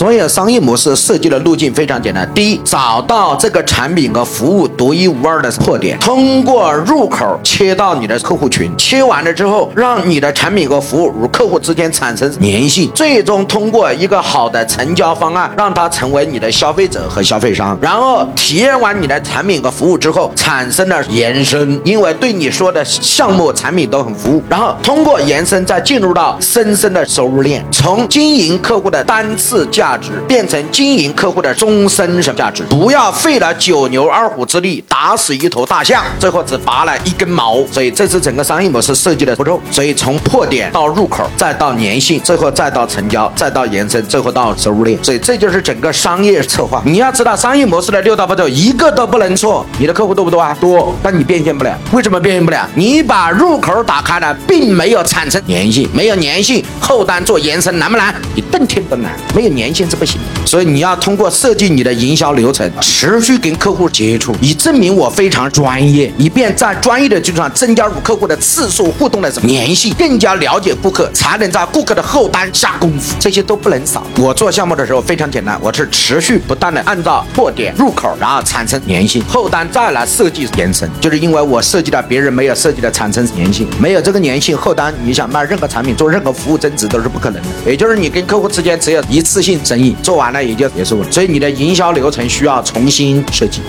所有商业模式设计的路径非常简单：第一，找到这个产品和服务独一无二的破点，通过入口切到你的客户群，切完了之后，让你的产品和服务与客户之间产生粘性，最终通过一个好的成交方案，让他成为你的消费者和消费商。然后体验完你的产品和服务之后，产生了延伸，因为对你说的项目、产品都很服务。然后通过延伸，再进入到深深的收入链，从经营客户的单次价价值变成经营客户的终身什么价值。不要费了九牛二虎之力打死一头大象，最后只拔了一根毛。所以这是整个商业模式设计的步骤。所以从破点到入口，再到粘性，最后再到成交，再到延伸，最后到收入链。所以这就是整个商业策划。你要知道商业模式的六大步骤，一个都不能错。你的客户多不多啊？多，但你变现不了。为什么变现不了？你把入口打开了，并没有产生粘性，没有粘性，后端做延伸难不难？你登天都难，没有粘性是不行。所以你要通过设计你的营销流程，持续跟客户接触，以证明我非常专业，以便在专业的基础上增加与客户的次数互动的什么粘性，更加了解顾客，才能在顾客的后端下功夫，这些都不能少。我做项目的时候非常简单，我是持续不断的按照破点入口，然后产生粘性，后端再来设计延伸，就是因为我设计了别人没有设计的产生粘性，没有这个粘性，后端你想卖任何产品做任何服务增值都是不可能的。也就是你跟客户之间只有一次性生意，做完了也就结束了。所以你的营销流程需要重新设计。